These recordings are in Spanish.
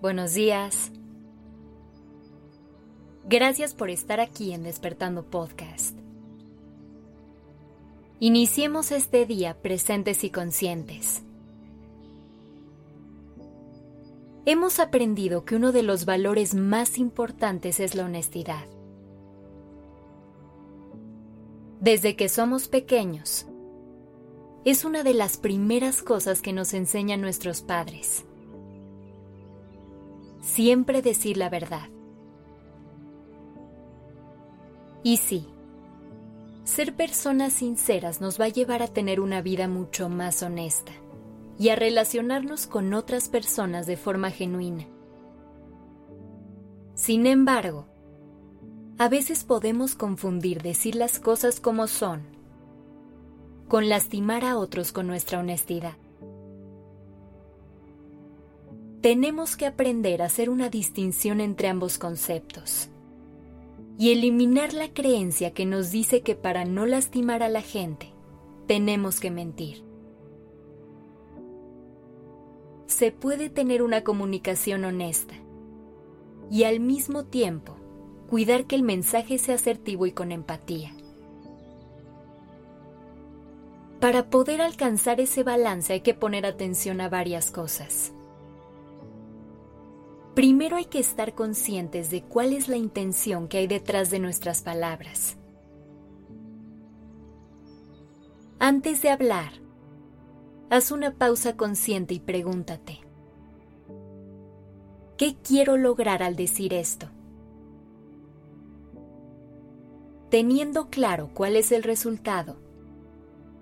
buenos días. Gracias por estar aquí en Despertando Podcast. Iniciemos este día presentes y conscientes. Hemos aprendido que uno de los valores más importantes es la honestidad. Desde que somos pequeños, es una de las primeras cosas que nos enseñan nuestros padres. Siempre decir la verdad. Y sí, ser personas sinceras nos va a llevar a tener una vida mucho más honesta y a relacionarnos con otras personas de forma genuina. Sin embargo, a veces podemos confundir decir las cosas como son con lastimar a otros con nuestra honestidad. Tenemos que aprender a hacer una distinción entre ambos conceptos y eliminar la creencia que nos dice que para no lastimar a la gente, tenemos que mentir. Se puede tener una comunicación honesta y al mismo tiempo cuidar que el mensaje sea asertivo y con empatía. Para poder alcanzar ese balance hay que poner atención a varias cosas. Primero hay que estar conscientes de cuál es la intención que hay detrás de nuestras palabras. Antes de hablar, haz una pausa consciente y pregúntate, ¿qué quiero lograr al decir esto? Teniendo claro cuál es el resultado,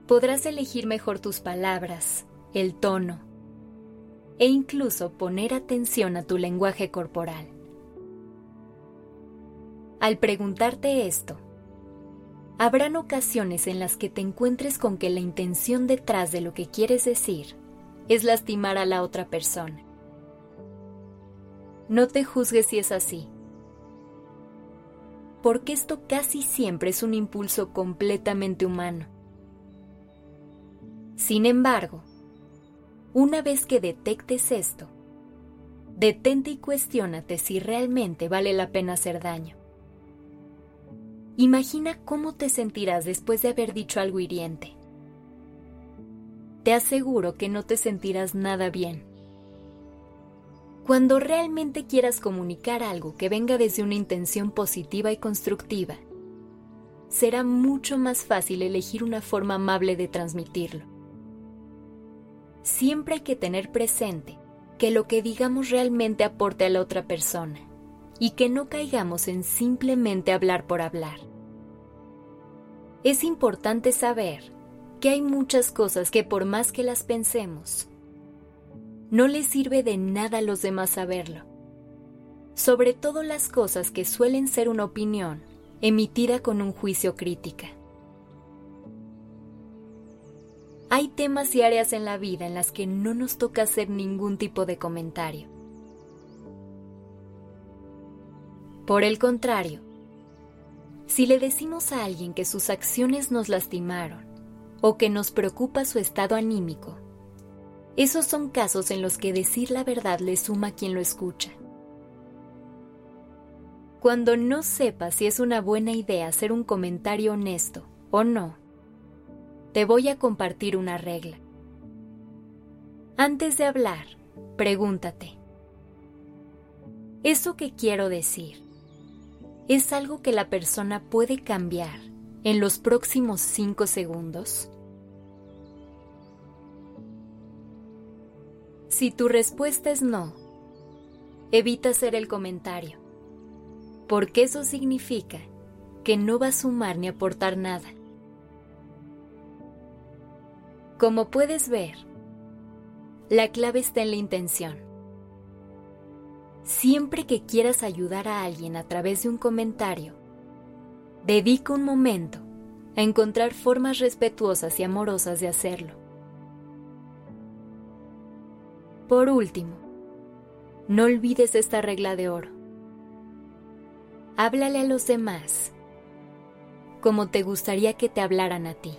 podrás elegir mejor tus palabras, el tono e incluso poner atención a tu lenguaje corporal. Al preguntarte esto, habrán ocasiones en las que te encuentres con que la intención detrás de lo que quieres decir es lastimar a la otra persona. No te juzgues si es así, porque esto casi siempre es un impulso completamente humano sin embargo, una vez que detectes esto, detente y cuestiónate si realmente vale la pena hacer daño. Imagina cómo te sentirás después de haber dicho algo hiriente. Te aseguro que no te sentirás nada bien. Cuando realmente quieras comunicar algo que venga desde una intención positiva y constructiva, será mucho más fácil elegir una forma amable de transmitirlo siempre hay que tener presente que lo que digamos realmente aporte a la otra persona y que no caigamos en simplemente hablar por hablar. Es importante saber que hay muchas cosas que por más que las pensemos, no les sirve de nada a los demás saberlo. Sobre todo las cosas que suelen ser una opinión emitida con un juicio crítica. Hay temas y áreas en la vida en las que no nos toca hacer ningún tipo de comentario. Por el contrario, si le decimos a alguien que sus acciones nos lastimaron o que nos preocupa su estado anímico, esos son casos en los que decir la verdad le suma a quien lo escucha. Cuando no sepa si es una buena idea hacer un comentario honesto o no, te voy a compartir una regla. Antes de hablar, pregúntate, ¿eso que quiero decir es algo que la persona puede cambiar en los próximos cinco segundos? Si tu respuesta es no, evita hacer el comentario, porque eso significa que no va a sumar ni aportar nada. Como puedes ver, la clave está en la intención. Siempre que quieras ayudar a alguien a través de un comentario, dedica un momento a encontrar formas respetuosas y amorosas de hacerlo. Por último, no olvides esta regla de oro. Háblale a los demás como te gustaría que te hablaran a ti.